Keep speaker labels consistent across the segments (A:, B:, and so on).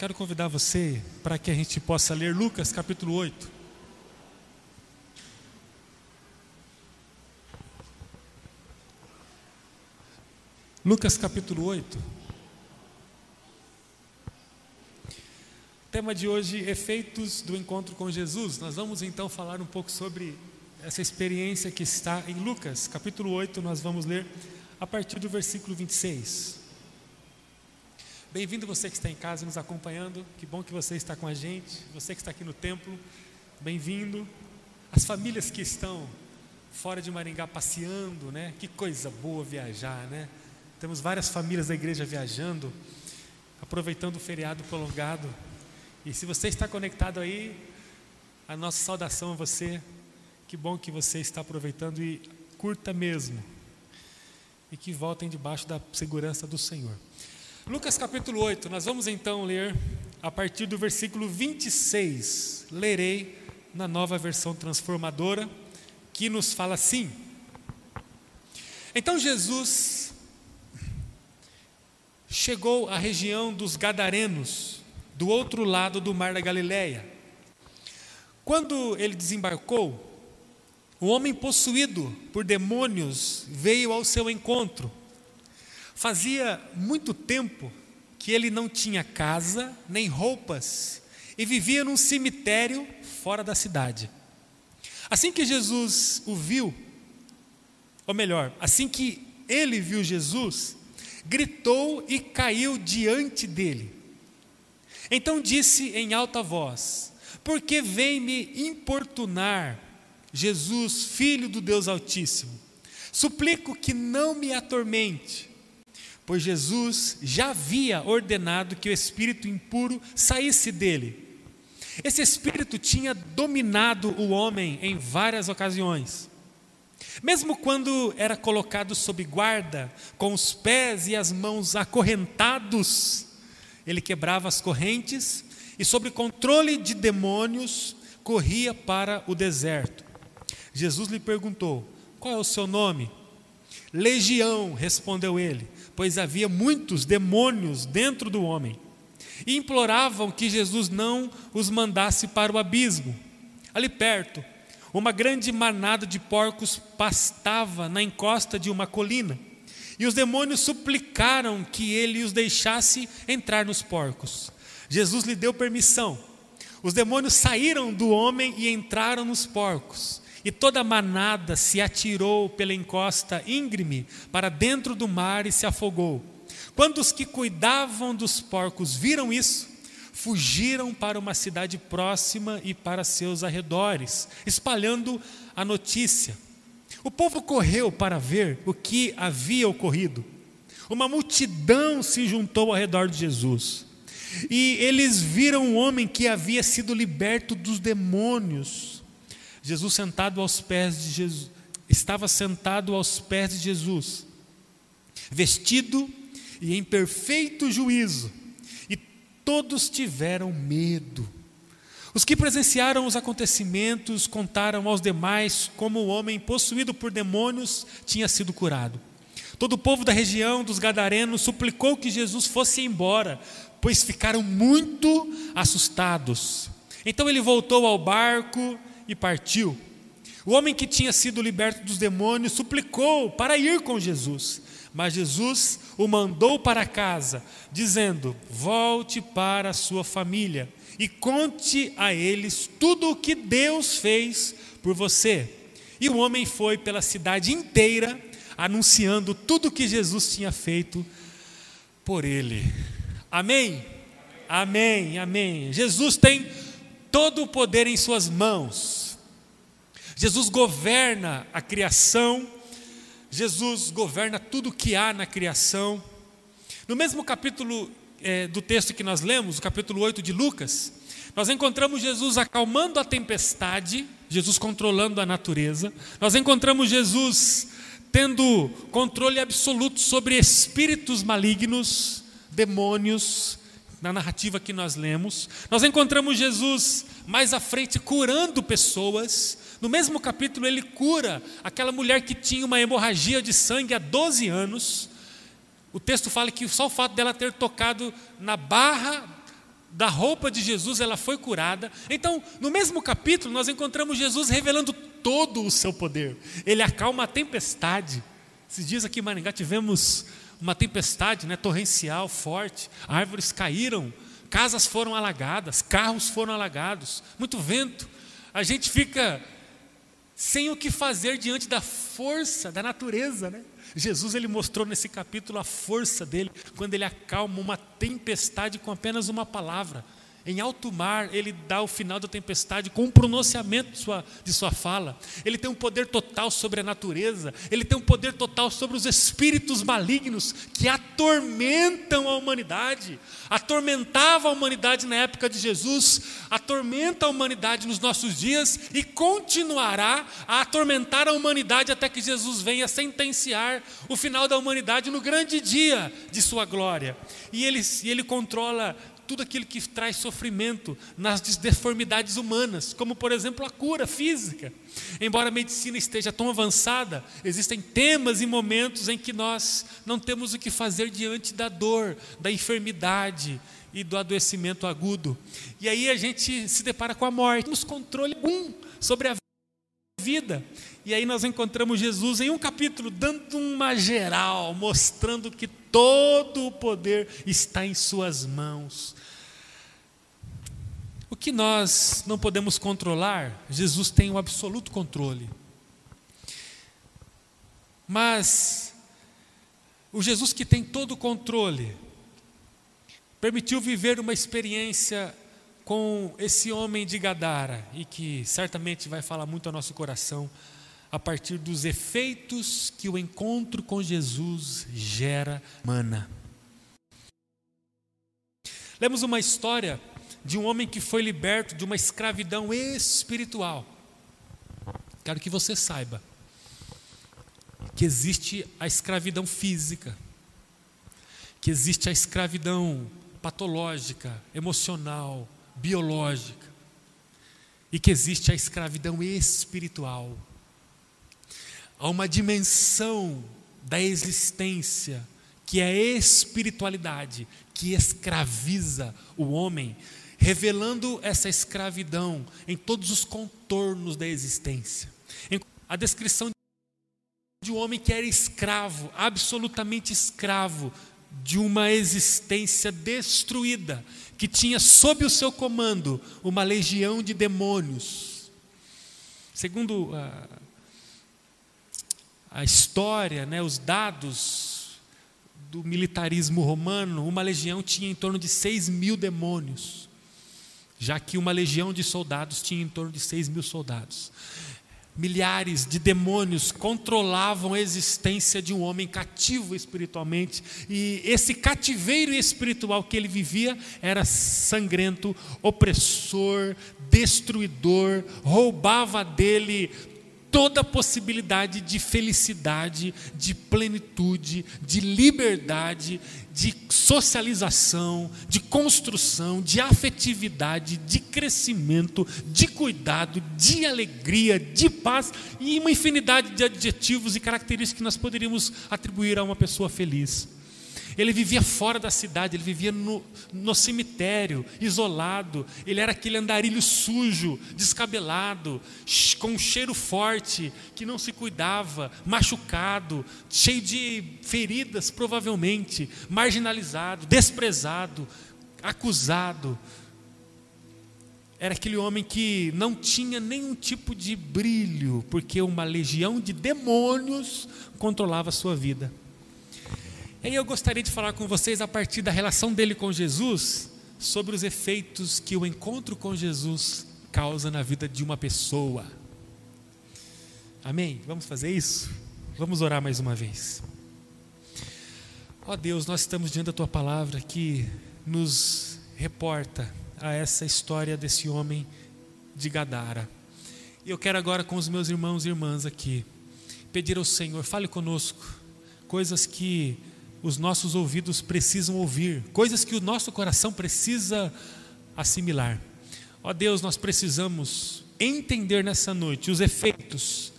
A: Quero convidar você para que a gente possa ler Lucas capítulo 8. Lucas capítulo 8. Tema de hoje: efeitos do encontro com Jesus. Nós vamos então falar um pouco sobre essa experiência que está em Lucas capítulo 8. Nós vamos ler a partir do versículo 26. Bem-vindo você que está em casa nos acompanhando. Que bom que você está com a gente. Você que está aqui no templo, bem-vindo. As famílias que estão fora de Maringá passeando, né? Que coisa boa viajar, né? Temos várias famílias da igreja viajando, aproveitando o feriado prolongado. E se você está conectado aí, a nossa saudação a você. Que bom que você está aproveitando e curta mesmo. E que voltem debaixo da segurança do Senhor. Lucas capítulo 8, nós vamos então ler a partir do versículo 26. Lerei na nova versão transformadora, que nos fala assim: Então Jesus chegou à região dos Gadarenos, do outro lado do mar da Galileia. Quando ele desembarcou, o homem possuído por demônios veio ao seu encontro Fazia muito tempo que ele não tinha casa nem roupas e vivia num cemitério fora da cidade. Assim que Jesus o viu, ou melhor, assim que ele viu Jesus, gritou e caiu diante dele. Então disse em alta voz: Por que vem me importunar, Jesus, filho do Deus Altíssimo? Suplico que não me atormente pois Jesus já havia ordenado que o espírito impuro saísse dele. Esse espírito tinha dominado o homem em várias ocasiões. Mesmo quando era colocado sob guarda, com os pés e as mãos acorrentados, ele quebrava as correntes e, sob controle de demônios, corria para o deserto. Jesus lhe perguntou: Qual é o seu nome? Legião, respondeu ele pois havia muitos demônios dentro do homem, e imploravam que Jesus não os mandasse para o abismo. Ali perto, uma grande manada de porcos pastava na encosta de uma colina, e os demônios suplicaram que ele os deixasse entrar nos porcos. Jesus lhe deu permissão. Os demônios saíram do homem e entraram nos porcos. E toda a manada se atirou pela encosta íngreme para dentro do mar e se afogou. Quando os que cuidavam dos porcos viram isso, fugiram para uma cidade próxima e para seus arredores, espalhando a notícia. O povo correu para ver o que havia ocorrido. Uma multidão se juntou ao redor de Jesus. E eles viram um homem que havia sido liberto dos demônios Jesus sentado aos pés de Jesus, estava sentado aos pés de Jesus, vestido e em perfeito juízo, e todos tiveram medo. Os que presenciaram os acontecimentos contaram aos demais como o homem possuído por demônios tinha sido curado. Todo o povo da região dos Gadarenos suplicou que Jesus fosse embora, pois ficaram muito assustados. Então ele voltou ao barco e partiu. O homem que tinha sido liberto dos demônios suplicou para ir com Jesus, mas Jesus o mandou para casa, dizendo: Volte para a sua família e conte a eles tudo o que Deus fez por você. E o homem foi pela cidade inteira anunciando tudo o que Jesus tinha feito por ele. Amém? Amém, amém. Jesus tem todo o poder em Suas mãos. Jesus governa a criação, Jesus governa tudo que há na criação. No mesmo capítulo é, do texto que nós lemos, o capítulo 8 de Lucas, nós encontramos Jesus acalmando a tempestade, Jesus controlando a natureza, nós encontramos Jesus tendo controle absoluto sobre espíritos malignos, demônios, na narrativa que nós lemos. Nós encontramos Jesus mais à frente curando pessoas, no mesmo capítulo, ele cura aquela mulher que tinha uma hemorragia de sangue há 12 anos. O texto fala que só o fato dela ter tocado na barra da roupa de Jesus, ela foi curada. Então, no mesmo capítulo, nós encontramos Jesus revelando todo o seu poder. Ele acalma a tempestade. Esses dias aqui em Maringá tivemos uma tempestade né, torrencial, forte, árvores caíram, casas foram alagadas, carros foram alagados, muito vento. A gente fica sem o que fazer diante da força da natureza, né? Jesus ele mostrou nesse capítulo a força dele quando ele acalma uma tempestade com apenas uma palavra. Em alto mar, ele dá o final da tempestade com um pronunciamento de sua, de sua fala. Ele tem um poder total sobre a natureza, ele tem um poder total sobre os espíritos malignos que atormentam a humanidade. Atormentava a humanidade na época de Jesus, atormenta a humanidade nos nossos dias e continuará a atormentar a humanidade até que Jesus venha sentenciar o final da humanidade no grande dia de sua glória. E ele, e ele controla tudo aquilo que traz sofrimento nas deformidades humanas, como por exemplo a cura física. Embora a medicina esteja tão avançada, existem temas e momentos em que nós não temos o que fazer diante da dor, da enfermidade e do adoecimento agudo. E aí a gente se depara com a morte, temos controle algum sobre a vida. E aí nós encontramos Jesus em um capítulo dando uma geral, mostrando que todo o poder está em suas mãos. O que nós não podemos controlar, Jesus tem o um absoluto controle. Mas o Jesus que tem todo o controle permitiu viver uma experiência com esse homem de Gadara e que certamente vai falar muito ao nosso coração a partir dos efeitos que o encontro com Jesus gera mana. Lemos uma história de um homem que foi liberto de uma escravidão espiritual. Quero que você saiba que existe a escravidão física, que existe a escravidão patológica, emocional, biológica, e que existe a escravidão espiritual. Há uma dimensão da existência que é a espiritualidade, que escraviza o homem, revelando essa escravidão em todos os contornos da existência. A descrição de um homem que era escravo, absolutamente escravo, de uma existência destruída, que tinha sob o seu comando uma legião de demônios. Segundo a, a história, né, os dados do militarismo romano, uma legião tinha em torno de 6 mil demônios, já que uma legião de soldados tinha em torno de 6 mil soldados milhares de demônios controlavam a existência de um homem cativo espiritualmente, e esse cativeiro espiritual que ele vivia era sangrento, opressor, destruidor, roubava dele toda possibilidade de felicidade, de plenitude, de liberdade, de socialização, de construção, de afetividade, de crescimento, de cuidado, de alegria, de paz e uma infinidade de adjetivos e características que nós poderíamos atribuir a uma pessoa feliz. Ele vivia fora da cidade, ele vivia no, no cemitério, isolado. Ele era aquele andarilho sujo, descabelado, com um cheiro forte, que não se cuidava, machucado, cheio de feridas, provavelmente, marginalizado, desprezado, acusado. Era aquele homem que não tinha nenhum tipo de brilho, porque uma legião de demônios controlava a sua vida. E aí eu gostaria de falar com vocês a partir da relação dele com Jesus, sobre os efeitos que o encontro com Jesus causa na vida de uma pessoa. Amém? Vamos fazer isso? Vamos orar mais uma vez. Ó oh Deus, nós estamos diante da tua palavra que nos reporta a essa história desse homem de Gadara. E eu quero agora com os meus irmãos e irmãs aqui pedir ao Senhor, fale conosco coisas que os nossos ouvidos precisam ouvir, coisas que o nosso coração precisa assimilar. Ó Deus, nós precisamos entender nessa noite os efeitos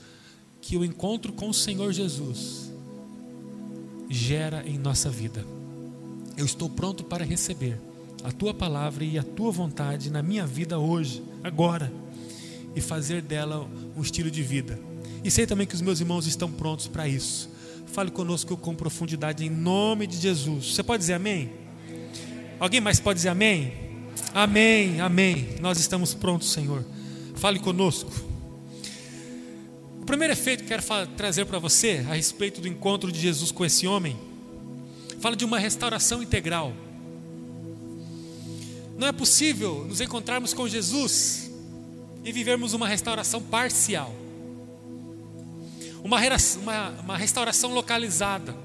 A: que o encontro com o Senhor Jesus gera em nossa vida. Eu estou pronto para receber. a tua palavra e a tua vontade na minha vida hoje, agora, e fazer dela um estilo de vida. E sei também que os meus irmãos estão prontos para isso. Fale conosco com profundidade em nome de Jesus. Você pode dizer amém? Alguém mais pode dizer amém? Amém, amém. Nós estamos prontos, Senhor. Fale conosco. O primeiro efeito que quero trazer para você a respeito do encontro de Jesus com esse homem, fala de uma restauração integral. Não é possível nos encontrarmos com Jesus e vivermos uma restauração parcial, uma, uma, uma restauração localizada.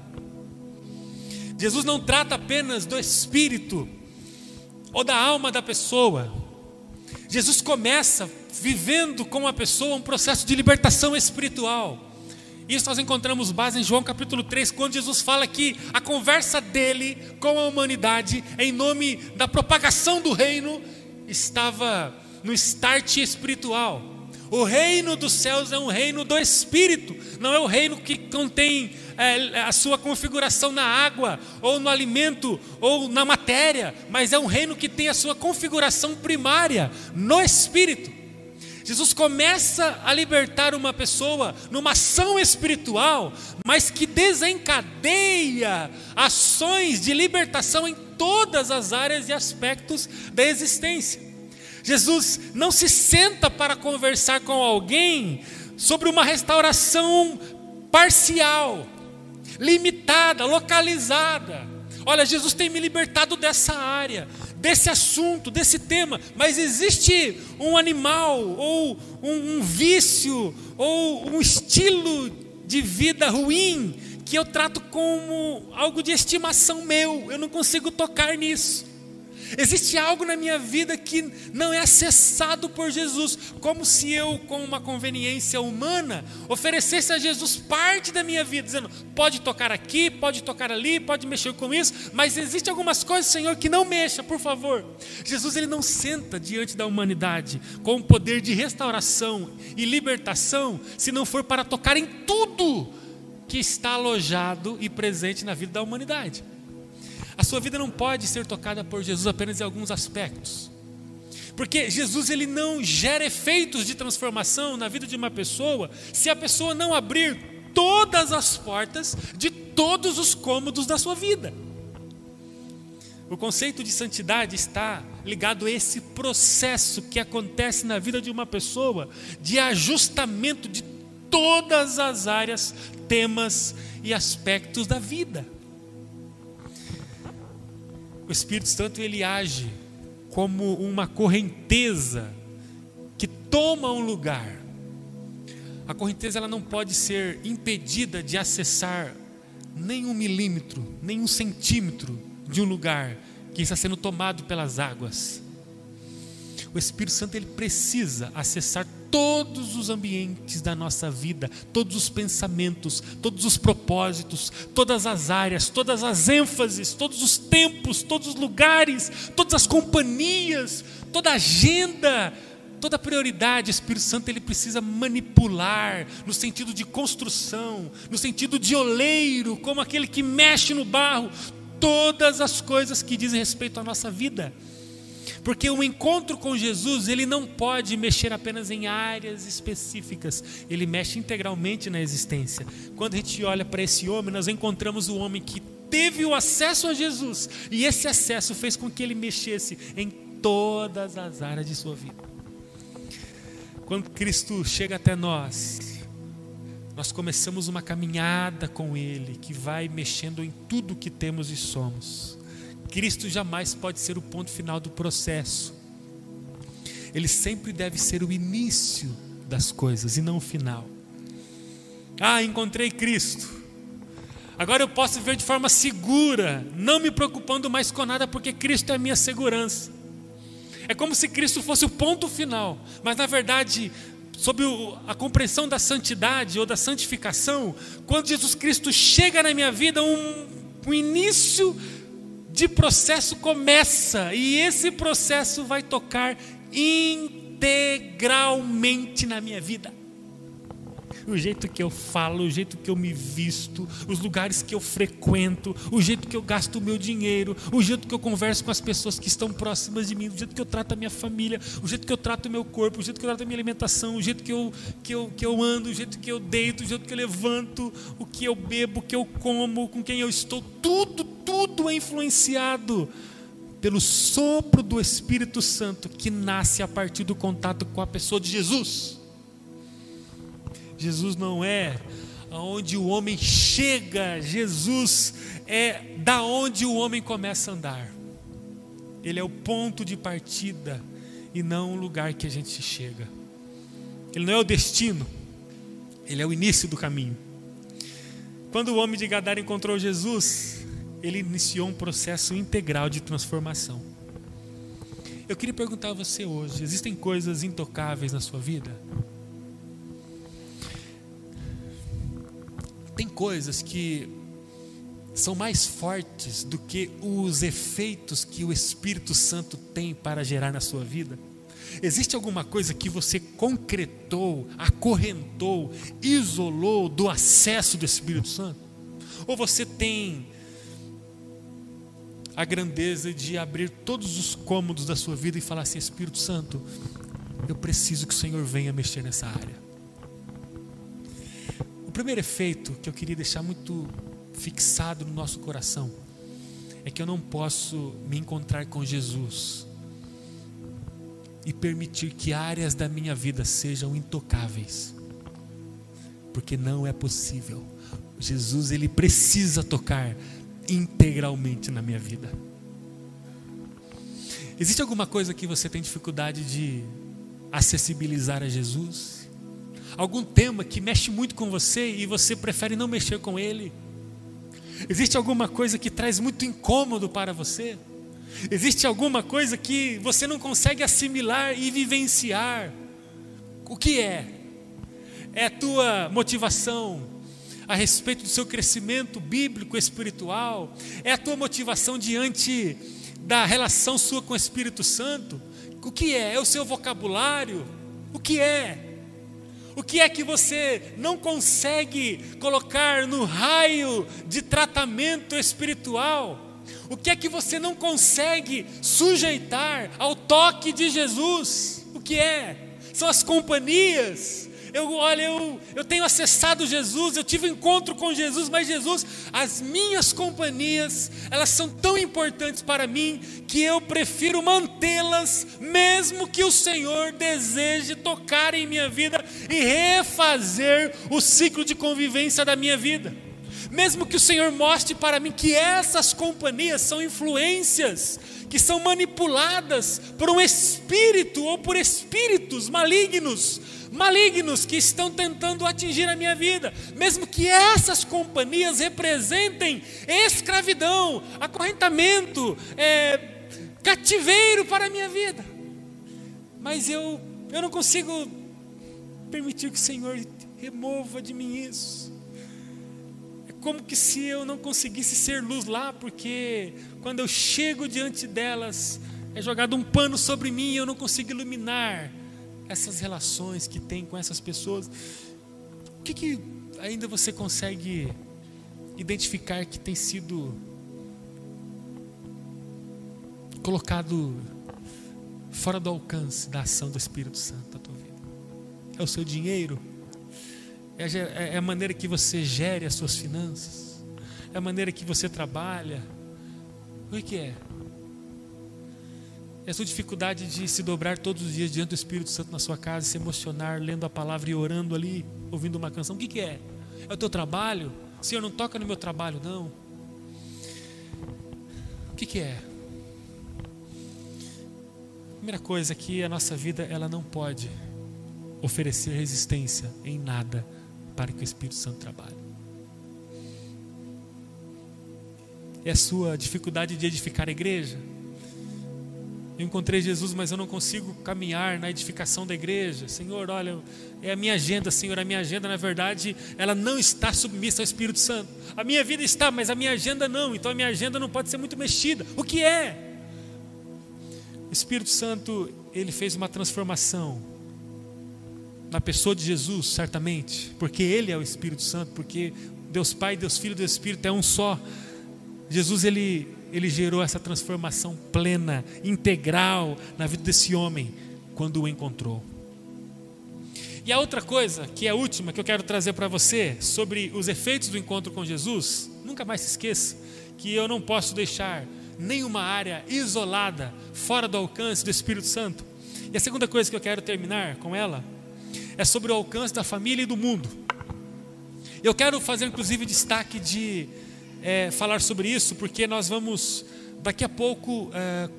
A: Jesus não trata apenas do espírito ou da alma da pessoa. Jesus começa vivendo com a pessoa um processo de libertação espiritual. Isso nós encontramos base em João capítulo 3, quando Jesus fala que a conversa dele com a humanidade, em nome da propagação do reino, estava no start espiritual. O reino dos céus é um reino do espírito, não é o reino que contém é, a sua configuração na água, ou no alimento, ou na matéria, mas é um reino que tem a sua configuração primária no espírito. Jesus começa a libertar uma pessoa numa ação espiritual, mas que desencadeia ações de libertação em todas as áreas e aspectos da existência. Jesus não se senta para conversar com alguém sobre uma restauração parcial, limitada, localizada. Olha, Jesus tem me libertado dessa área desse assunto, desse tema, mas existe um animal, ou um, um vício, ou um estilo de vida ruim que eu trato como algo de estimação meu, eu não consigo tocar nisso. Existe algo na minha vida que não é acessado por Jesus, como se eu, com uma conveniência humana, oferecesse a Jesus parte da minha vida, dizendo: pode tocar aqui, pode tocar ali, pode mexer com isso, mas existe algumas coisas, Senhor, que não mexa, por favor. Jesus ele não senta diante da humanidade com o poder de restauração e libertação, se não for para tocar em tudo que está alojado e presente na vida da humanidade. A sua vida não pode ser tocada por Jesus apenas em alguns aspectos. Porque Jesus ele não gera efeitos de transformação na vida de uma pessoa se a pessoa não abrir todas as portas de todos os cômodos da sua vida. O conceito de santidade está ligado a esse processo que acontece na vida de uma pessoa de ajustamento de todas as áreas, temas e aspectos da vida. O Espírito Santo ele age como uma correnteza que toma um lugar. A correnteza ela não pode ser impedida de acessar nem um milímetro, nem um centímetro de um lugar que está sendo tomado pelas águas. O Espírito Santo ele precisa acessar todos os ambientes da nossa vida, todos os pensamentos, todos os propósitos, todas as áreas, todas as ênfases, todos os tempos, todos os lugares, todas as companhias, toda agenda, toda prioridade, o Espírito Santo ele precisa manipular no sentido de construção, no sentido de oleiro, como aquele que mexe no barro, todas as coisas que dizem respeito à nossa vida. Porque o encontro com Jesus, ele não pode mexer apenas em áreas específicas, ele mexe integralmente na existência. Quando a gente olha para esse homem, nós encontramos o homem que teve o acesso a Jesus, e esse acesso fez com que ele mexesse em todas as áreas de sua vida. Quando Cristo chega até nós, nós começamos uma caminhada com Ele que vai mexendo em tudo que temos e somos. Cristo jamais pode ser o ponto final do processo. Ele sempre deve ser o início das coisas e não o final. Ah, encontrei Cristo. Agora eu posso viver de forma segura, não me preocupando mais com nada, porque Cristo é a minha segurança. É como se Cristo fosse o ponto final, mas na verdade, sob a compreensão da santidade ou da santificação, quando Jesus Cristo chega na minha vida, um, um início de processo começa, e esse processo vai tocar integralmente na minha vida. O jeito que eu falo, o jeito que eu me visto, os lugares que eu frequento, o jeito que eu gasto o meu dinheiro, o jeito que eu converso com as pessoas que estão próximas de mim, o jeito que eu trato a minha família, o jeito que eu trato o meu corpo, o jeito que eu trato a minha alimentação, o jeito que eu, que eu, que eu ando, o jeito que eu deito, o jeito que eu levanto, o que eu bebo, o que eu como, com quem eu estou, tudo, tudo é influenciado pelo sopro do Espírito Santo que nasce a partir do contato com a pessoa de Jesus. Jesus não é aonde o homem chega, Jesus é da onde o homem começa a andar. Ele é o ponto de partida e não o lugar que a gente chega. Ele não é o destino, ele é o início do caminho. Quando o homem de Gadara encontrou Jesus, ele iniciou um processo integral de transformação. Eu queria perguntar a você hoje: existem coisas intocáveis na sua vida? Tem coisas que são mais fortes do que os efeitos que o Espírito Santo tem para gerar na sua vida? Existe alguma coisa que você concretou, acorrentou, isolou do acesso do Espírito Santo? Ou você tem a grandeza de abrir todos os cômodos da sua vida e falar assim: Espírito Santo, eu preciso que o Senhor venha mexer nessa área? Primeiro efeito que eu queria deixar muito fixado no nosso coração é que eu não posso me encontrar com Jesus e permitir que áreas da minha vida sejam intocáveis. Porque não é possível. Jesus ele precisa tocar integralmente na minha vida. Existe alguma coisa que você tem dificuldade de acessibilizar a Jesus? Algum tema que mexe muito com você e você prefere não mexer com ele? Existe alguma coisa que traz muito incômodo para você? Existe alguma coisa que você não consegue assimilar e vivenciar? O que é? É a tua motivação a respeito do seu crescimento bíblico espiritual? É a tua motivação diante da relação sua com o Espírito Santo? O que é? É o seu vocabulário? O que é? O que é que você não consegue colocar no raio de tratamento espiritual? O que é que você não consegue sujeitar ao toque de Jesus? O que é? São as companhias eu, olha, eu, eu tenho acessado Jesus, eu tive um encontro com Jesus, mas Jesus, as minhas companhias, elas são tão importantes para mim que eu prefiro mantê-las, mesmo que o Senhor deseje tocar em minha vida e refazer o ciclo de convivência da minha vida. Mesmo que o Senhor mostre para mim que essas companhias são influências que são manipuladas por um espírito ou por espíritos malignos, malignos que estão tentando atingir a minha vida, mesmo que essas companhias representem escravidão, acorrentamento, é, cativeiro para a minha vida, mas eu, eu não consigo permitir que o Senhor remova de mim isso. É como que se eu não conseguisse ser luz lá, porque quando eu chego diante delas, é jogado um pano sobre mim e eu não consigo iluminar essas relações que tem com essas pessoas, o que, que ainda você consegue identificar que tem sido colocado fora do alcance da ação do Espírito Santo na tua vida? É o seu dinheiro? É, é, é a maneira que você gere as suas finanças? É a maneira que você trabalha? O que é? É a sua dificuldade de se dobrar todos os dias diante do Espírito Santo na sua casa, se emocionar, lendo a palavra e orando ali, ouvindo uma canção. O que, que é? É o teu trabalho? Senhor, não toca no meu trabalho, não. O que, que é? Primeira coisa é que a nossa vida ela não pode oferecer resistência em nada para que o Espírito Santo trabalhe. É a sua dificuldade de edificar a igreja? Eu encontrei Jesus, mas eu não consigo caminhar na edificação da igreja. Senhor, olha, é a minha agenda, Senhor. A minha agenda, na verdade, ela não está submissa ao Espírito Santo. A minha vida está, mas a minha agenda não. Então a minha agenda não pode ser muito mexida. O que é? O Espírito Santo, ele fez uma transformação na pessoa de Jesus, certamente, porque Ele é o Espírito Santo, porque Deus Pai, Deus Filho, Deus Espírito é um só. Jesus ele ele gerou essa transformação plena, integral na vida desse homem quando o encontrou. E a outra coisa, que é a última que eu quero trazer para você sobre os efeitos do encontro com Jesus, nunca mais se esqueça que eu não posso deixar nenhuma área isolada, fora do alcance do Espírito Santo. E a segunda coisa que eu quero terminar com ela é sobre o alcance da família e do mundo. Eu quero fazer inclusive destaque de é, falar sobre isso, porque nós vamos daqui a pouco é,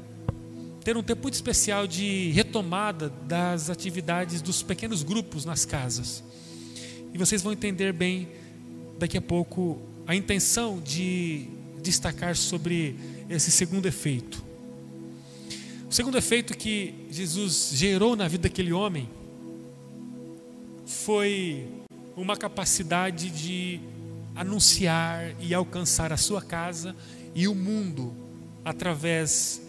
A: ter um tempo muito especial de retomada das atividades dos pequenos grupos nas casas. E vocês vão entender bem daqui a pouco a intenção de destacar sobre esse segundo efeito. O segundo efeito que Jesus gerou na vida daquele homem foi uma capacidade de anunciar e alcançar a sua casa e o mundo através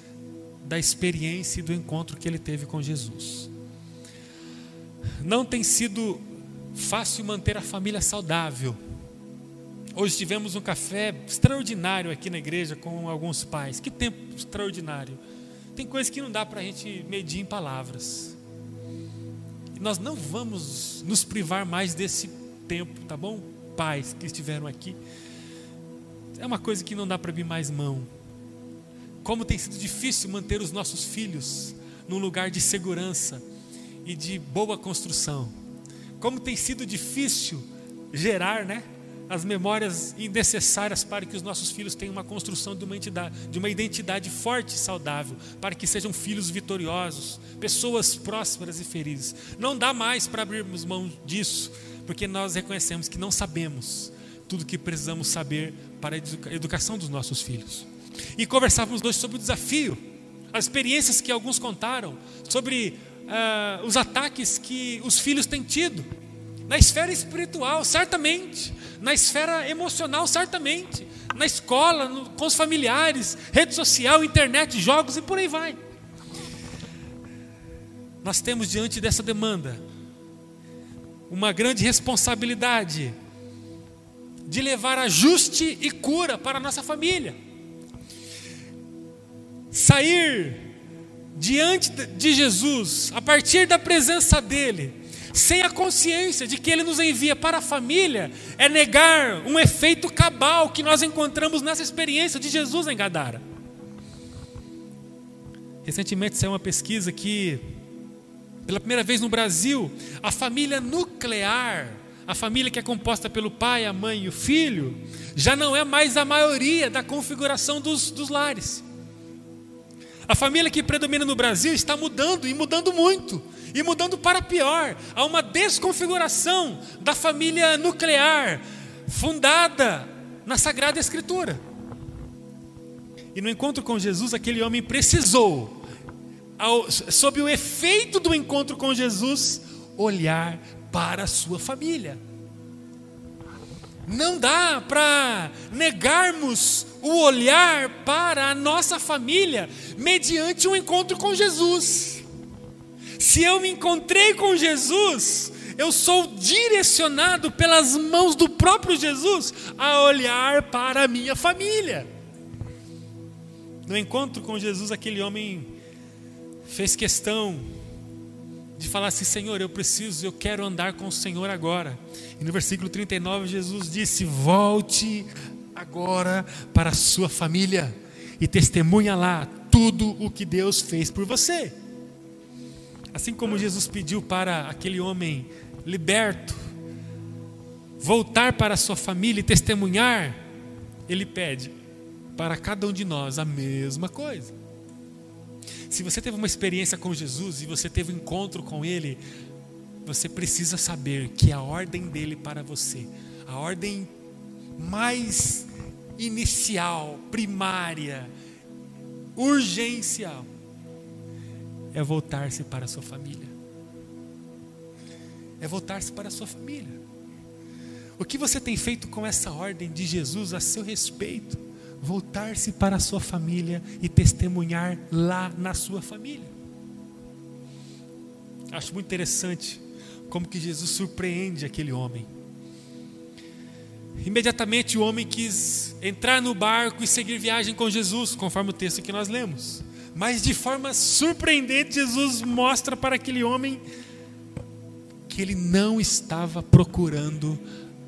A: da experiência e do encontro que ele teve com Jesus. Não tem sido fácil manter a família saudável. Hoje tivemos um café extraordinário aqui na igreja com alguns pais. Que tempo extraordinário. Tem coisas que não dá para a gente medir em palavras. Nós não vamos nos privar mais desse tempo, tá bom? Pais que estiveram aqui. É uma coisa que não dá para abrir mais mão. Como tem sido difícil manter os nossos filhos num lugar de segurança e de boa construção. Como tem sido difícil gerar, né? as memórias necessárias para que os nossos filhos tenham uma construção de uma, entidade, de uma identidade forte e saudável, para que sejam filhos vitoriosos, pessoas prósperas e felizes. Não dá mais para abrirmos mão disso, porque nós reconhecemos que não sabemos tudo que precisamos saber para a educação dos nossos filhos. E conversávamos hoje sobre o desafio, as experiências que alguns contaram, sobre uh, os ataques que os filhos têm tido, na esfera espiritual, certamente, na esfera emocional, certamente, na escola, no, com os familiares, rede social, internet, jogos e por aí vai. Nós temos diante dessa demanda uma grande responsabilidade de levar ajuste e cura para a nossa família. Sair diante de Jesus, a partir da presença dEle, sem a consciência de que Ele nos envia para a família, é negar um efeito cabal que nós encontramos nessa experiência de Jesus em Gadara. Recentemente saiu uma pesquisa que pela primeira vez no Brasil, a família nuclear, a família que é composta pelo pai, a mãe e o filho, já não é mais a maioria da configuração dos, dos lares. A família que predomina no Brasil está mudando e mudando muito, e mudando para pior. Há uma desconfiguração da família nuclear, fundada na Sagrada Escritura. E no encontro com Jesus, aquele homem precisou ao, sob o efeito do encontro com Jesus, olhar para a sua família. Não dá para negarmos o olhar para a nossa família mediante um encontro com Jesus. Se eu me encontrei com Jesus, eu sou direcionado pelas mãos do próprio Jesus a olhar para a minha família. No encontro com Jesus, aquele homem fez questão de falar assim: Senhor, eu preciso, eu quero andar com o Senhor agora. E no versículo 39, Jesus disse: Volte agora para a sua família e testemunha lá tudo o que Deus fez por você. Assim como Jesus pediu para aquele homem liberto voltar para a sua família e testemunhar, ele pede para cada um de nós a mesma coisa. Se você teve uma experiência com Jesus e você teve um encontro com Ele, você precisa saber que a ordem dele para você, a ordem mais inicial, primária, urgencial, é voltar-se para a sua família. É voltar-se para a sua família. O que você tem feito com essa ordem de Jesus a seu respeito? Voltar-se para a sua família e testemunhar lá na sua família. Acho muito interessante como que Jesus surpreende aquele homem. Imediatamente o homem quis entrar no barco e seguir viagem com Jesus, conforme o texto que nós lemos. Mas de forma surpreendente, Jesus mostra para aquele homem que ele não estava procurando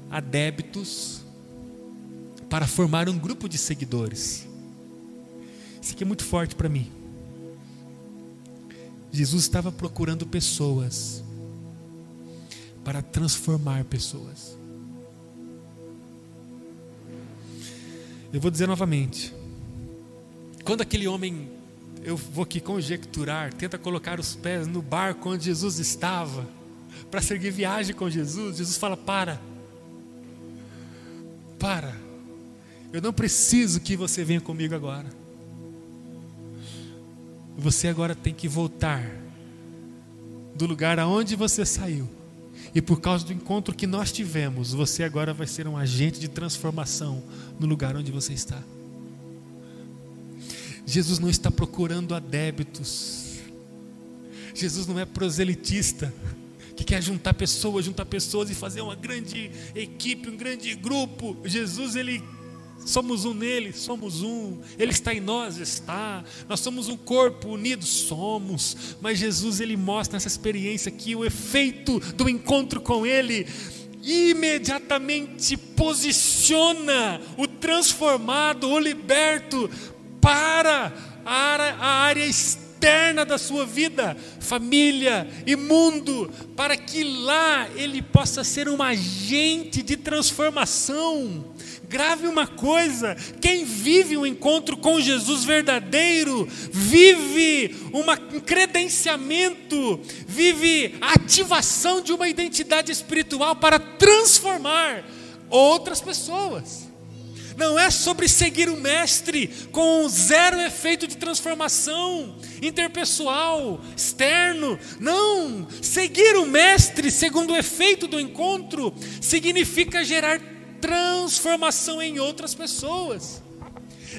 A: adébitos para formar um grupo de seguidores. Isso aqui é muito forte para mim. Jesus estava procurando pessoas para transformar pessoas. Eu vou dizer novamente. Quando aquele homem, eu vou aqui conjecturar, tenta colocar os pés no barco onde Jesus estava, para seguir viagem com Jesus, Jesus fala: para, eu não preciso que você venha comigo agora. Você agora tem que voltar do lugar aonde você saiu e por causa do encontro que nós tivemos, você agora vai ser um agente de transformação no lugar onde você está. Jesus não está procurando adébitos. Jesus não é proselitista que quer juntar pessoas, juntar pessoas e fazer uma grande equipe, um grande grupo. Jesus ele Somos um nele, somos um. Ele está em nós, está. Nós somos um corpo unido, somos. Mas Jesus ele mostra nessa experiência que o efeito do encontro com ele imediatamente posiciona o transformado, o liberto para a área, a área externa da sua vida, família e mundo, para que lá ele possa ser um agente de transformação Grave uma coisa: quem vive um encontro com Jesus verdadeiro, vive um credenciamento, vive a ativação de uma identidade espiritual para transformar outras pessoas. Não é sobre seguir o mestre com zero efeito de transformação interpessoal, externo. Não! Seguir o mestre segundo o efeito do encontro significa gerar transformação em outras pessoas.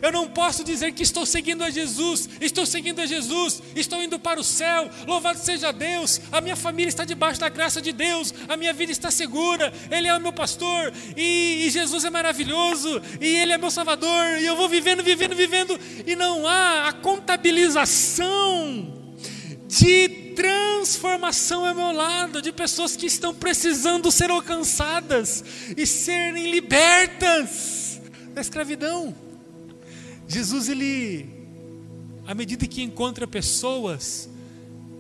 A: Eu não posso dizer que estou seguindo a Jesus, estou seguindo a Jesus, estou indo para o céu, louvado seja Deus, a minha família está debaixo da graça de Deus, a minha vida está segura, Ele é o meu pastor, e, e Jesus é maravilhoso, e Ele é meu Salvador, e eu vou vivendo, vivendo, vivendo, e não há a contabilização de transformação ao meu lado, de pessoas que estão precisando ser alcançadas e serem libertas da escravidão. Jesus, ele, à medida que encontra pessoas,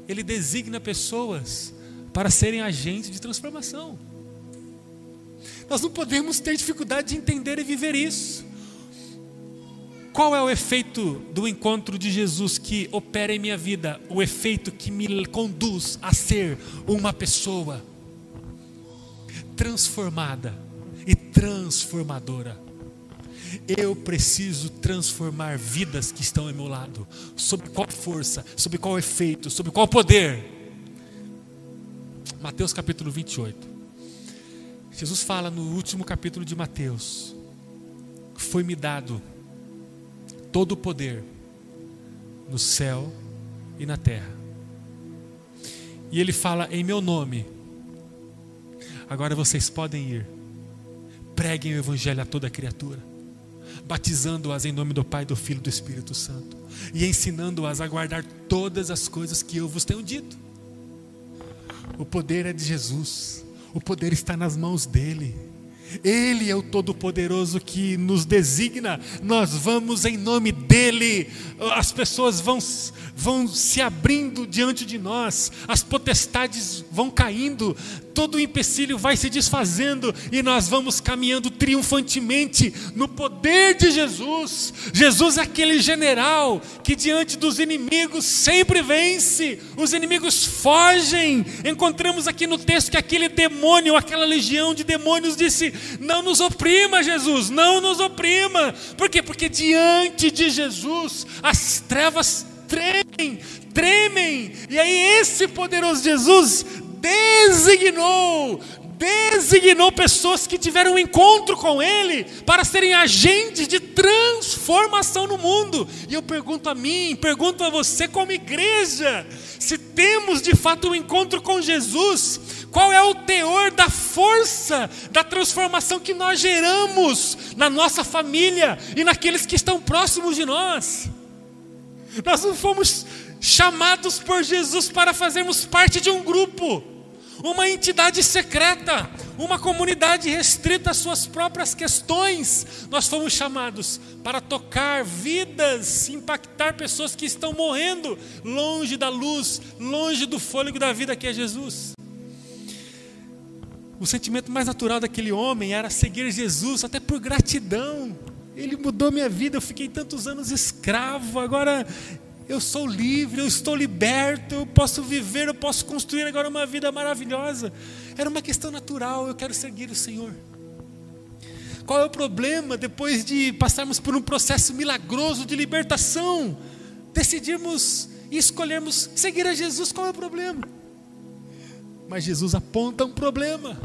A: ele designa pessoas para serem agentes de transformação. Nós não podemos ter dificuldade de entender e viver isso. Qual é o efeito do encontro de Jesus que opera em minha vida? O efeito que me conduz a ser uma pessoa transformada e transformadora. Eu preciso transformar vidas que estão ao meu lado. Sob qual força, sob qual efeito, sob qual poder? Mateus capítulo 28. Jesus fala no último capítulo de Mateus: Foi-me dado todo o poder no céu e na terra. E ele fala em meu nome. Agora vocês podem ir. Preguem o evangelho a toda criatura, batizando-as em nome do Pai, do Filho e do Espírito Santo, e ensinando-as a guardar todas as coisas que eu vos tenho dito. O poder é de Jesus. O poder está nas mãos dele. Ele é o Todo-Poderoso que nos designa, nós vamos em nome dEle, as pessoas vão, vão se abrindo diante de nós, as potestades vão caindo, todo o empecilho vai se desfazendo e nós vamos caminhando triunfantemente no poder de Jesus. Jesus é aquele general que diante dos inimigos sempre vence, os inimigos fogem. Encontramos aqui no texto que aquele demônio, aquela legião de demônios disse: Não nos oprima, Jesus, não nos oprima. Por quê? Porque diante de Jesus as trevas tremem, tremem. E aí esse poderoso Jesus designou, designou pessoas que tiveram um encontro com Ele para serem agentes de transformação no mundo. E eu pergunto a mim, pergunto a você, como igreja, se temos de fato um encontro com Jesus, Qual é o teor da força da transformação que nós geramos na nossa família e naqueles que estão próximos de nós? Nós não fomos chamados por Jesus para fazermos parte de um grupo, uma entidade secreta, uma comunidade restrita às suas próprias questões. Nós fomos chamados para tocar vidas, impactar pessoas que estão morrendo longe da luz, longe do fôlego da vida que é Jesus. O sentimento mais natural daquele homem era seguir Jesus, até por gratidão. Ele mudou minha vida, eu fiquei tantos anos escravo, agora eu sou livre, eu estou liberto, eu posso viver, eu posso construir agora uma vida maravilhosa. Era uma questão natural, eu quero seguir o Senhor. Qual é o problema depois de passarmos por um processo milagroso de libertação? Decidirmos e escolhermos seguir a Jesus, qual é o problema? Mas Jesus aponta um problema.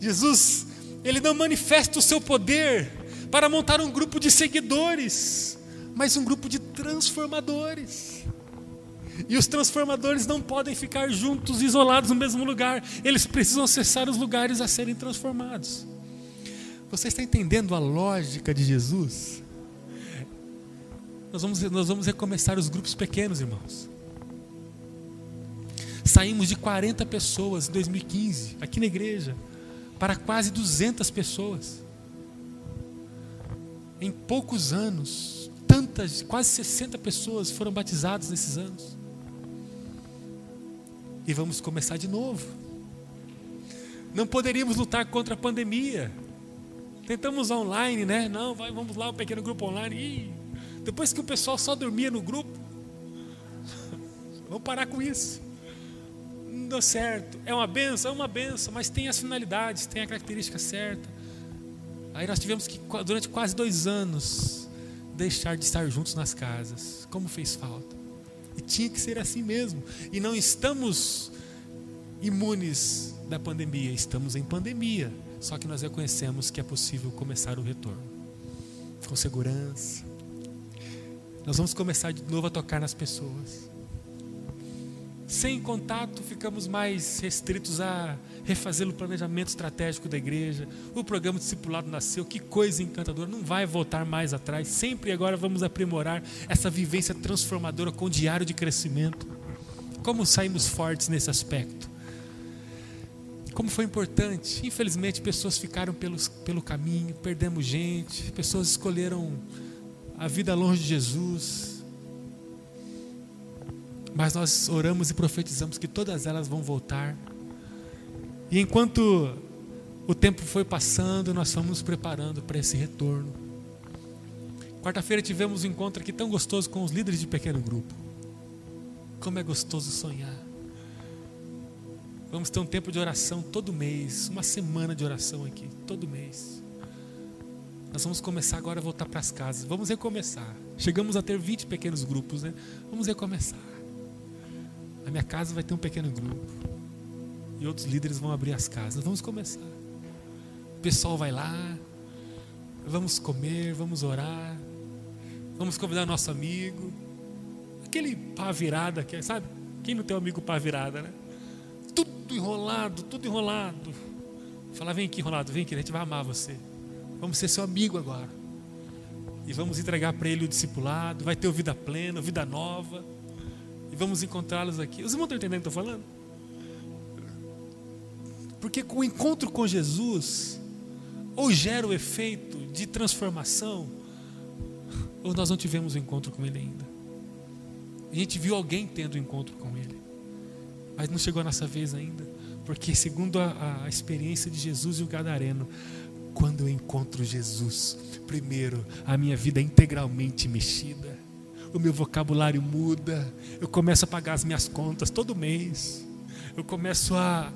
A: Jesus, ele não manifesta o seu poder para montar um grupo de seguidores, mas um grupo de transformadores. E os transformadores não podem ficar juntos, isolados no mesmo lugar. Eles precisam acessar os lugares a serem transformados. Você está entendendo a lógica de Jesus? Nós vamos, nós vamos recomeçar os grupos pequenos, irmãos. Saímos de 40 pessoas em 2015, aqui na igreja, para quase 200 pessoas. Em poucos anos, tantas, quase 60 pessoas foram batizadas nesses anos. E vamos começar de novo. Não poderíamos lutar contra a pandemia. Tentamos online, né? Não, vai, vamos lá, um pequeno grupo online. Ih, depois que o pessoal só dormia no grupo, vamos parar com isso não deu certo. É uma benção, é uma benção, mas tem as finalidades, tem a característica certa. Aí nós tivemos que, durante quase dois anos, deixar de estar juntos nas casas. Como fez falta. E tinha que ser assim mesmo. E não estamos imunes da pandemia, estamos em pandemia. Só que nós reconhecemos que é possível começar o retorno com segurança. Nós vamos começar de novo a tocar nas pessoas. Sem contato, ficamos mais restritos a refazer o planejamento estratégico da igreja. O programa discipulado nasceu, que coisa encantadora, não vai voltar mais atrás. Sempre agora vamos aprimorar essa vivência transformadora com diário de crescimento. Como saímos fortes nesse aspecto? Como foi importante. Infelizmente, pessoas ficaram pelos, pelo caminho, perdemos gente, pessoas escolheram a vida longe de Jesus mas nós oramos e profetizamos que todas elas vão voltar. E enquanto o tempo foi passando, nós fomos nos preparando para esse retorno. Quarta-feira tivemos um encontro aqui tão gostoso com os líderes de pequeno grupo. Como é gostoso sonhar. Vamos ter um tempo de oração todo mês, uma semana de oração aqui, todo mês. Nós vamos começar agora a voltar para as casas. Vamos recomeçar. Chegamos a ter 20 pequenos grupos, né? Vamos recomeçar. Na minha casa vai ter um pequeno grupo. E outros líderes vão abrir as casas. Vamos começar. O pessoal vai lá. Vamos comer, vamos orar. Vamos convidar nosso amigo. Aquele pá virada, que, sabe? Quem não tem um amigo pá virada, né? Tudo enrolado, tudo enrolado. Falar, vem aqui enrolado, vem aqui, a gente vai amar você. Vamos ser seu amigo agora. E vamos entregar para ele o discipulado. Vai ter vida plena, vida nova vamos encontrá-los aqui. Os irmãos estão entendendo o que eu estou falando? Porque com o encontro com Jesus, ou gera o efeito de transformação, ou nós não tivemos o um encontro com Ele ainda. A gente viu alguém tendo o um encontro com Ele, mas não chegou a nossa vez ainda, porque segundo a, a experiência de Jesus e o Gadareno, quando eu encontro Jesus, primeiro a minha vida é integralmente mexida o meu vocabulário muda, eu começo a pagar as minhas contas todo mês, eu começo a,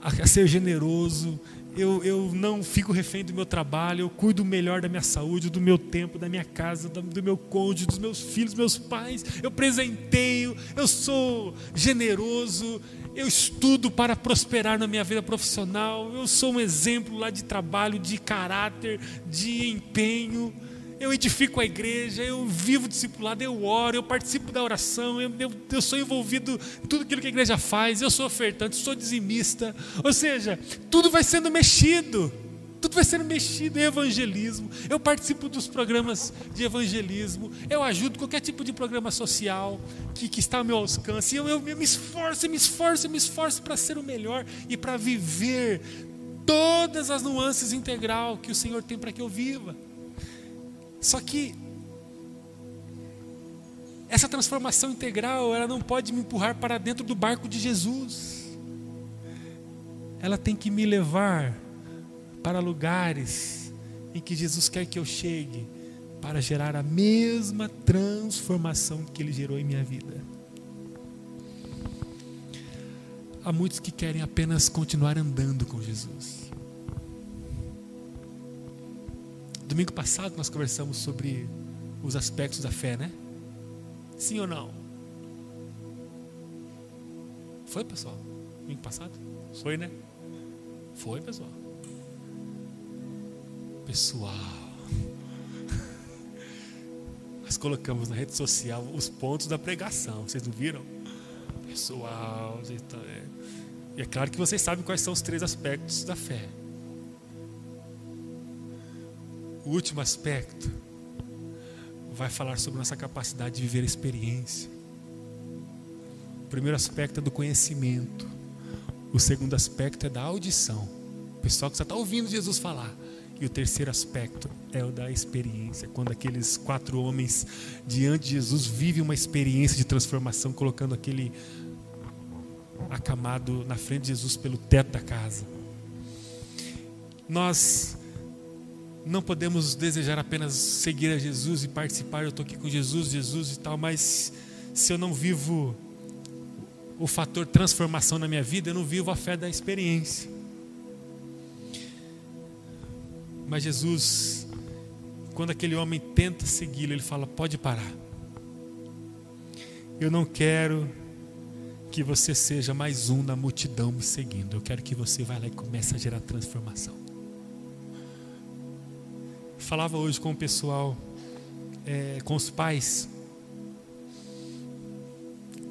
A: a, ser generoso, eu, eu não fico refém do meu trabalho, eu cuido melhor da minha saúde, do meu tempo, da minha casa, do, do meu cônjuge, dos meus filhos, meus pais, eu presenteio, eu sou generoso, eu estudo para prosperar na minha vida profissional, eu sou um exemplo lá de trabalho, de caráter, de empenho eu edifico a igreja, eu vivo discipulado, eu oro, eu participo da oração, eu, eu, eu, sou envolvido em tudo aquilo que a igreja faz, eu sou ofertante, sou dizimista. Ou seja, tudo vai sendo mexido, tudo vai sendo mexido em evangelismo. Eu participo dos programas de evangelismo, eu ajudo qualquer tipo de programa social que, que está ao meu alcance. Eu, eu, eu me esforço, me esforço, me esforço para ser o melhor e para viver todas as nuances integral que o Senhor tem para que eu viva. Só que essa transformação integral, ela não pode me empurrar para dentro do barco de Jesus. Ela tem que me levar para lugares em que Jesus quer que eu chegue para gerar a mesma transformação que ele gerou em minha vida. Há muitos que querem apenas continuar andando com Jesus. Domingo passado nós conversamos sobre os aspectos da fé, né? Sim ou não? Foi, pessoal? Domingo passado? Foi, né? Foi, pessoal. Pessoal. Nós colocamos na rede social os pontos da pregação. Vocês não viram? Pessoal. É. E é claro que vocês sabem quais são os três aspectos da fé. O último aspecto vai falar sobre nossa capacidade de viver a experiência. O primeiro aspecto é do conhecimento. O segundo aspecto é da audição. O pessoal que já está ouvindo Jesus falar. E o terceiro aspecto é o da experiência, quando aqueles quatro homens diante de Jesus vivem uma experiência de transformação, colocando aquele acamado na frente de Jesus pelo teto da casa. Nós não podemos desejar apenas seguir a Jesus e participar, eu estou aqui com Jesus, Jesus e tal, mas se eu não vivo o fator transformação na minha vida, eu não vivo a fé da experiência. Mas Jesus, quando aquele homem tenta segui-lo, ele fala: pode parar. Eu não quero que você seja mais um na multidão me seguindo. Eu quero que você vá lá e comece a gerar transformação falava hoje com o pessoal, é, com os pais.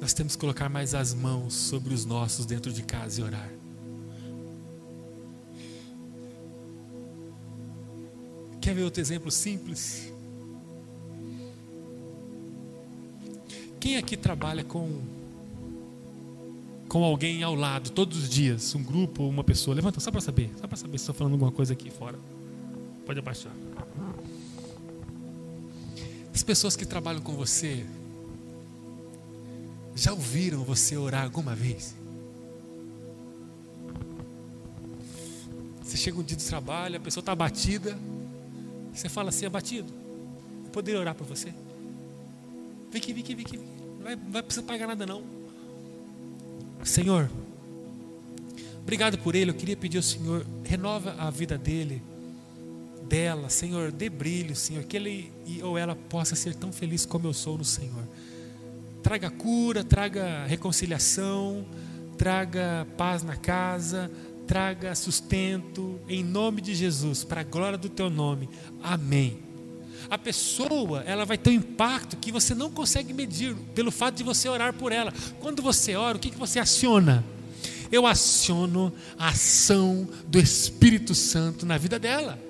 A: Nós temos que colocar mais as mãos sobre os nossos dentro de casa e orar. Quer ver outro exemplo simples? Quem aqui trabalha com com alguém ao lado todos os dias, um grupo uma pessoa? Levanta só para saber, só para saber se estou falando alguma coisa aqui fora. Pode abaixar. As pessoas que trabalham com você já ouviram você orar alguma vez? Você chega um dia de trabalho, a pessoa está abatida, você fala assim: abatido, eu poderia orar por você? Vem aqui, vem aqui, vem aqui. Não vai, não vai precisar pagar nada, não. Senhor, obrigado por ele. Eu queria pedir ao Senhor, renova a vida dele dela, Senhor, dê brilho, Senhor, que ele ou ela possa ser tão feliz como eu sou no Senhor. Traga cura, traga reconciliação, traga paz na casa, traga sustento, em nome de Jesus, para a glória do teu nome. Amém. A pessoa, ela vai ter um impacto que você não consegue medir pelo fato de você orar por ela. Quando você ora, o que, que você aciona? Eu aciono a ação do Espírito Santo na vida dela.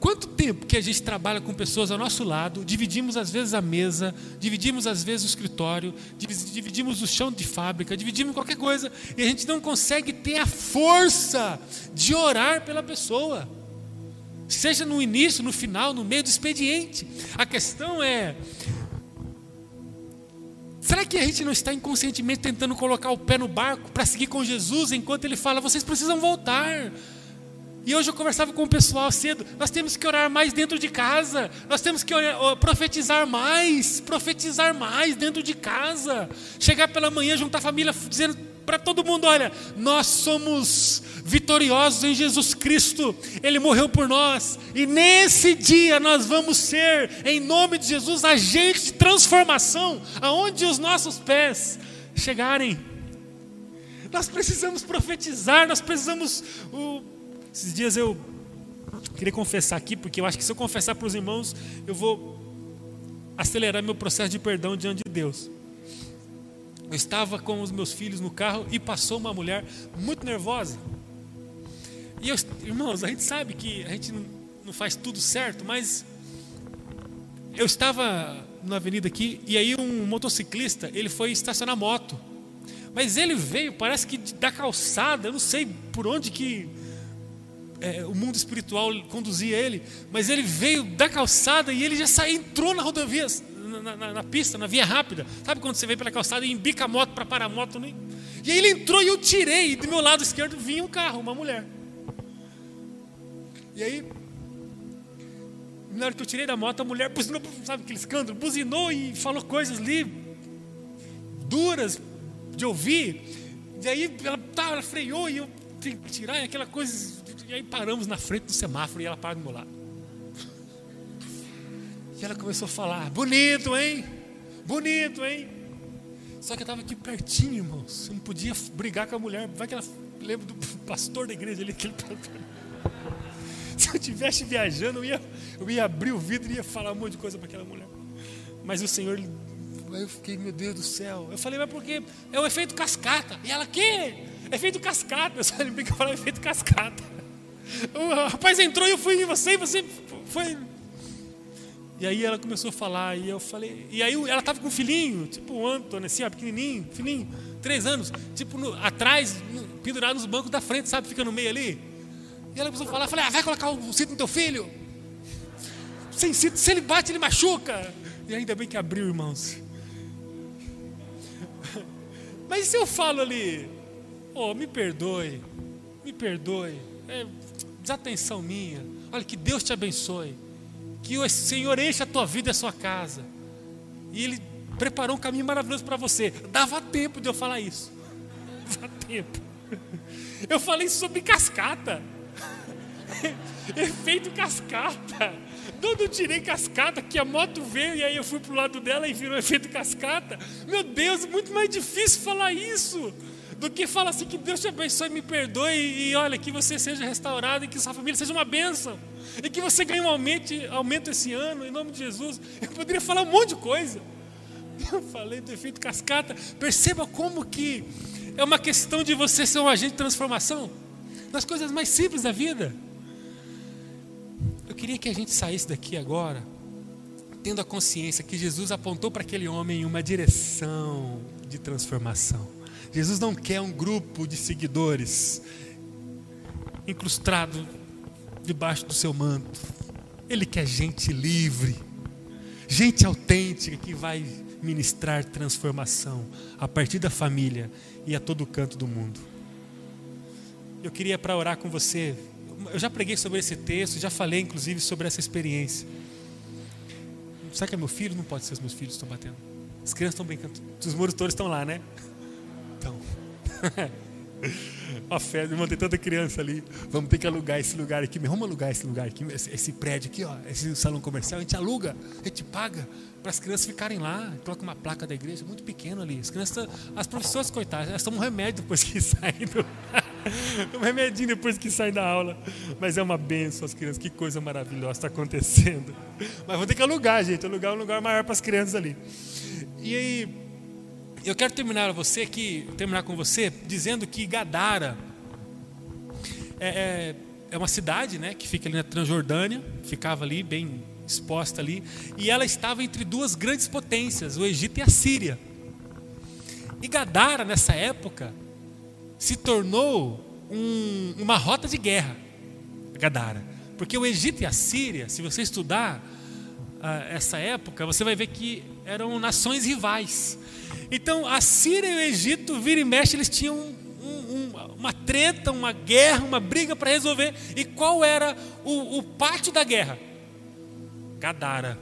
A: Quanto tempo que a gente trabalha com pessoas ao nosso lado, dividimos às vezes a mesa, dividimos às vezes o escritório, dividimos o chão de fábrica, dividimos qualquer coisa, e a gente não consegue ter a força de orar pela pessoa. Seja no início, no final, no meio do expediente. A questão é: será que a gente não está inconscientemente tentando colocar o pé no barco para seguir com Jesus enquanto ele fala, vocês precisam voltar? E hoje eu conversava com o pessoal cedo. Nós temos que orar mais dentro de casa. Nós temos que orar, profetizar mais. Profetizar mais dentro de casa. Chegar pela manhã, juntar a família, dizendo para todo mundo: olha, nós somos vitoriosos em Jesus Cristo. Ele morreu por nós. E nesse dia nós vamos ser, em nome de Jesus, agentes de transformação. Aonde os nossos pés chegarem. Nós precisamos profetizar, nós precisamos. Uh, esses dias eu queria confessar aqui, porque eu acho que se eu confessar para os irmãos, eu vou acelerar meu processo de perdão diante de Deus. Eu estava com os meus filhos no carro e passou uma mulher muito nervosa. E eu, irmãos, a gente sabe que a gente não, não faz tudo certo, mas eu estava na avenida aqui e aí um motociclista ele foi estacionar moto. Mas ele veio, parece que da calçada, eu não sei por onde que é, o mundo espiritual conduzia ele, mas ele veio da calçada e ele já saiu, entrou na rodovia, na, na, na, pista, na via rápida. Sabe quando você vem pela calçada e embica a moto para parar a moto? Né? E aí ele entrou e eu tirei, e do meu lado esquerdo vinha um carro, uma mulher. E aí, na hora que eu tirei da moto, a mulher buzinou, sabe aquele escândalo? Buzinou e falou coisas ali duras de ouvir. E aí ela, tá, ela freou e eu tive que tirar aquela coisa. E aí paramos na frente do semáforo e ela para do meu lado. E ela começou a falar: bonito, hein? Bonito, hein? Só que eu estava aqui pertinho, irmãos. Eu não podia brigar com a mulher. Vai que ela lembra do pastor da igreja ali, aquele pastor. Se eu estivesse viajando, eu ia, eu ia abrir o vidro e ia falar um monte de coisa para aquela mulher. Mas o Senhor, eu fiquei, meu Deus do céu. Eu falei, mas porque é o efeito cascata. E ela, que? Efeito cascata. Eu só lembrei que eu falava efeito cascata. O rapaz entrou e eu fui em você e você foi. E aí ela começou a falar, e eu falei. E aí ela estava com um filhinho, tipo o Antônio, assim, ó, pequenininho, filhinho, três anos, tipo no, atrás, pendurado nos bancos da frente, sabe, fica no meio ali. E ela começou a falar, falei, ah, vai colocar o cinto no teu filho. Sem cinto, se ele bate, ele machuca. E ainda bem que abriu, irmãos. Mas se eu falo ali, oh, me perdoe, me perdoe, é desatenção minha, olha, que Deus te abençoe, que o Senhor encha a tua vida e a sua casa, e Ele preparou um caminho maravilhoso para você. Dava tempo de eu falar isso, dava tempo. Eu falei sobre cascata. Efeito cascata. Quando tirei cascata, que a moto veio e aí eu fui pro lado dela e virou efeito cascata. Meu Deus, muito mais difícil falar isso do que falar assim que Deus te abençoe, me perdoe e olha que você seja restaurado e que sua família seja uma bênção e que você ganhe um aumento, aumento esse ano em nome de Jesus. Eu poderia falar um monte de coisa. Eu falei do efeito cascata. Perceba como que é uma questão de você ser um agente de transformação nas coisas mais simples da vida queria que a gente saísse daqui agora, tendo a consciência que Jesus apontou para aquele homem uma direção de transformação. Jesus não quer um grupo de seguidores incrustado debaixo do seu manto. Ele quer gente livre, gente autêntica que vai ministrar transformação a partir da família e a todo canto do mundo. Eu queria para orar com você eu já preguei sobre esse texto, já falei inclusive sobre essa experiência. Sabe que é meu filho? Não pode ser os meus filhos estão batendo. As crianças estão brincando. Os monitores estão lá, né? Então. A fé, irmão, tem tanta criança ali. Vamos ter que alugar esse lugar aqui. Vamos alugar esse lugar aqui, esse, esse prédio aqui, ó, esse salão comercial. A gente aluga, a gente paga para as crianças ficarem lá. Coloca uma placa da igreja, muito pequeno ali. As crianças, as professoras, coitadas, elas tomam um remédio depois que saem do. um remedinho depois que saem da aula. Mas é uma benção as crianças, que coisa maravilhosa está acontecendo. Mas vou ter que alugar, gente, alugar um lugar maior para as crianças ali. E aí eu quero terminar você aqui, terminar com você, dizendo que Gadara é, é, é, uma cidade, né, que fica ali na Transjordânia, ficava ali bem exposta ali, e ela estava entre duas grandes potências, o Egito e a Síria. E Gadara nessa época se tornou um, uma rota de guerra, Gadara, porque o Egito e a Síria, se você estudar uh, essa época, você vai ver que eram nações rivais. Então, a Síria e o Egito, vira e mexe, eles tinham um, um, uma treta, uma guerra, uma briga para resolver. E qual era o, o, pátio da guerra? Gadara.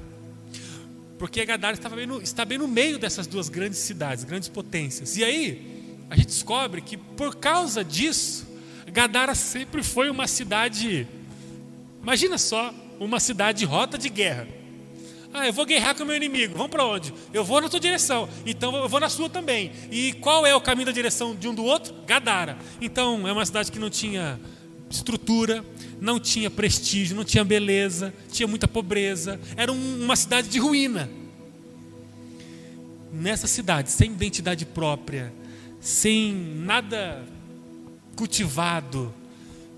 A: Porque Gadara estava bem no, está bem no meio dessas duas grandes cidades, grandes potências. E aí, a gente descobre que por causa disso, Gadara sempre foi uma cidade, imagina só, uma cidade de rota de guerra. Ah, eu vou guerrear com o meu inimigo. Vamos para onde? Eu vou na tua direção. Então eu vou na sua também. E qual é o caminho da direção de um do outro? Gadara. Então é uma cidade que não tinha estrutura, não tinha prestígio, não tinha beleza, tinha muita pobreza, era um, uma cidade de ruína. Nessa cidade, sem identidade própria, sem nada cultivado,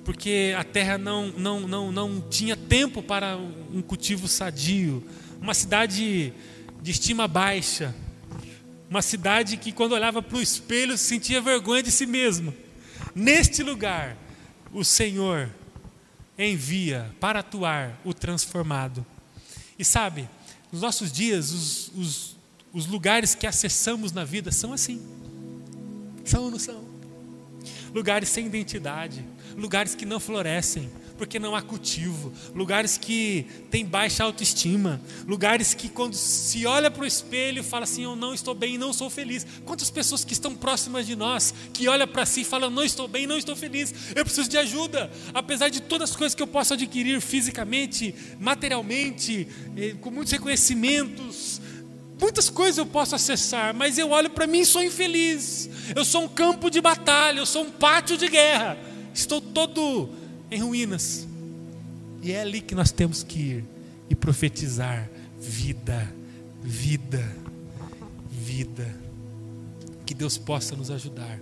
A: porque a terra não, não, não, não tinha tempo para um cultivo sadio, uma cidade de estima baixa, uma cidade que, quando olhava para o espelho, sentia vergonha de si mesmo. Neste lugar, o Senhor envia para atuar o transformado. E sabe, nos nossos dias, os, os, os lugares que acessamos na vida são assim. São ou não são? Lugares sem identidade, lugares que não florescem, porque não há cultivo, lugares que têm baixa autoestima, lugares que quando se olha para o espelho fala assim, eu não estou bem, não sou feliz. Quantas pessoas que estão próximas de nós, que olham para si e falam, não estou bem, não estou feliz, eu preciso de ajuda, apesar de todas as coisas que eu posso adquirir fisicamente, materialmente, eh, com muitos reconhecimentos, muitas coisas eu posso acessar, mas eu olho para mim e sou infeliz. Eu sou um campo de batalha, eu sou um pátio de guerra. Estou todo em ruínas. E é ali que nós temos que ir e profetizar vida, vida, vida. Que Deus possa nos ajudar.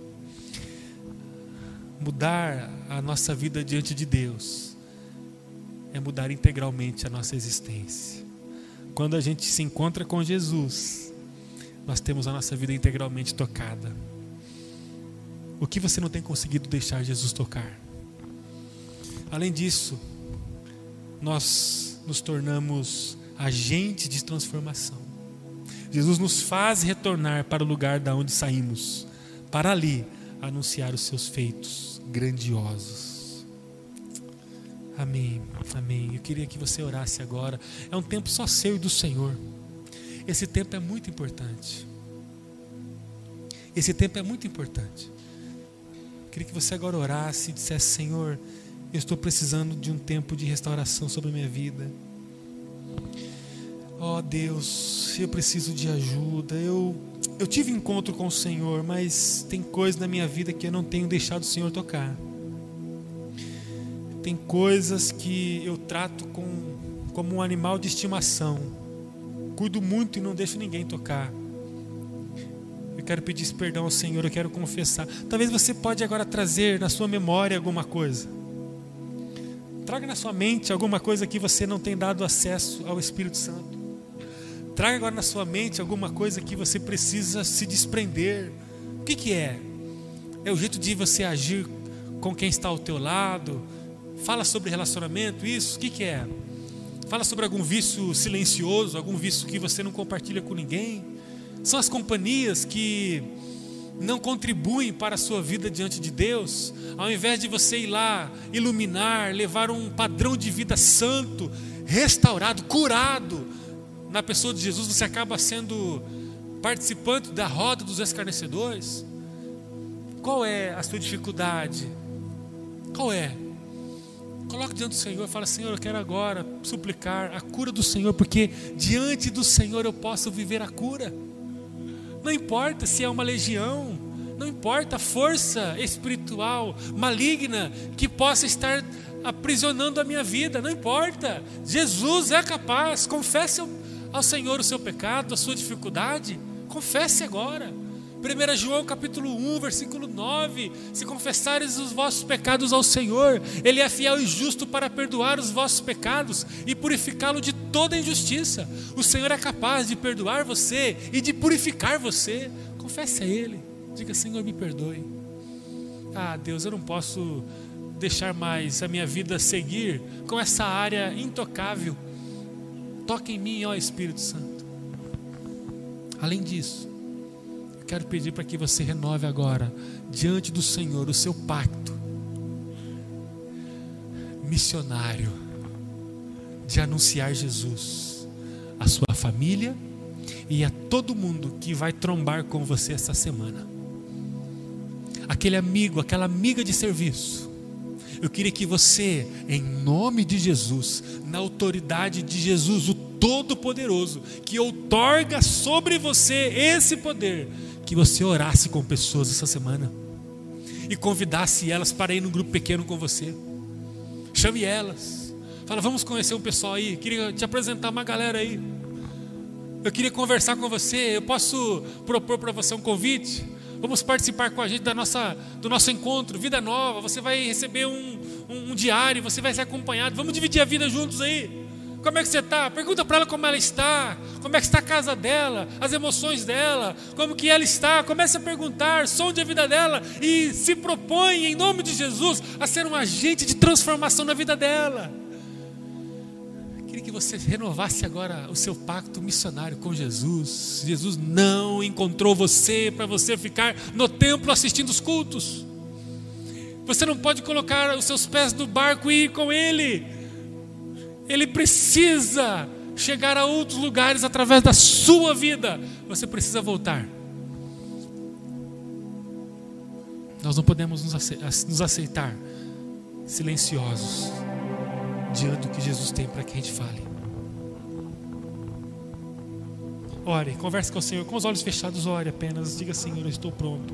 A: Mudar a nossa vida diante de Deus é mudar integralmente a nossa existência. Quando a gente se encontra com Jesus, nós temos a nossa vida integralmente tocada. O que você não tem conseguido deixar Jesus tocar? Além disso, nós nos tornamos agentes de transformação. Jesus nos faz retornar para o lugar da onde saímos, para ali anunciar os seus feitos grandiosos. Amém, amém. Eu queria que você orasse agora. É um tempo só seu e do Senhor. Esse tempo é muito importante. Esse tempo é muito importante. Eu queria que você agora orasse e dissesse: Senhor, eu estou precisando de um tempo de restauração sobre a minha vida. Oh, Deus, eu preciso de ajuda. Eu, eu tive encontro com o Senhor, mas tem coisas na minha vida que eu não tenho deixado o Senhor tocar. Tem coisas que eu trato com, como um animal de estimação. Cuido muito e não deixo ninguém tocar. Eu quero pedir perdão ao Senhor, eu quero confessar. Talvez você pode agora trazer na sua memória alguma coisa Traga na sua mente alguma coisa que você não tem dado acesso ao Espírito Santo. Traga agora na sua mente alguma coisa que você precisa se desprender. O que, que é? É o jeito de você agir com quem está ao teu lado. Fala sobre relacionamento, isso. O que, que é? Fala sobre algum vício silencioso, algum vício que você não compartilha com ninguém. São as companhias que não contribuem para a sua vida diante de Deus, ao invés de você ir lá iluminar, levar um padrão de vida santo, restaurado, curado na pessoa de Jesus, você acaba sendo participante da roda dos escarnecedores? Qual é a sua dificuldade? Qual é? Coloque diante do Senhor e fala: Senhor, eu quero agora suplicar a cura do Senhor, porque diante do Senhor eu posso viver a cura. Não importa se é uma legião, não importa a força espiritual maligna que possa estar aprisionando a minha vida, não importa. Jesus é capaz. Confesse ao Senhor o seu pecado, a sua dificuldade. Confesse agora. 1 João capítulo 1, versículo 9: Se confessares os vossos pecados ao Senhor, Ele é fiel e justo para perdoar os vossos pecados e purificá-lo de toda injustiça. O Senhor é capaz de perdoar você e de purificar você. Confesse a Ele, diga: Senhor, me perdoe. Ah, Deus, eu não posso deixar mais a minha vida seguir com essa área intocável. Toque em mim, ó Espírito Santo. Além disso, quero pedir para que você renove agora, diante do Senhor, o seu pacto missionário de anunciar Jesus à sua família e a todo mundo que vai trombar com você essa semana. Aquele amigo, aquela amiga de serviço. Eu queria que você, em nome de Jesus, na autoridade de Jesus, o Todo-Poderoso, que outorga sobre você esse poder, que você orasse com pessoas essa semana e convidasse elas para ir no grupo pequeno com você. Chame elas. Fala, vamos conhecer um pessoal aí. Queria te apresentar uma galera aí. Eu queria conversar com você. Eu posso propor para você um convite? Vamos participar com a gente da nossa, do nosso encontro, vida nova. Você vai receber um, um, um diário, você vai ser acompanhado. Vamos dividir a vida juntos aí. Como é que você está? Pergunta para ela como ela está, como é que está a casa dela, as emoções dela, como que ela está. Comece a perguntar, sonde a vida dela e se propõe, em nome de Jesus, a ser um agente de transformação na vida dela. Queria que você renovasse agora o seu pacto missionário com Jesus. Jesus não encontrou você para você ficar no templo assistindo os cultos. Você não pode colocar os seus pés no barco e ir com Ele. Ele precisa chegar a outros lugares através da sua vida. Você precisa voltar. Nós não podemos nos aceitar silenciosos diante do que Jesus tem para que a gente fale. Ore, converse com o Senhor, com os olhos fechados, ore apenas. Diga, Senhor, eu estou pronto.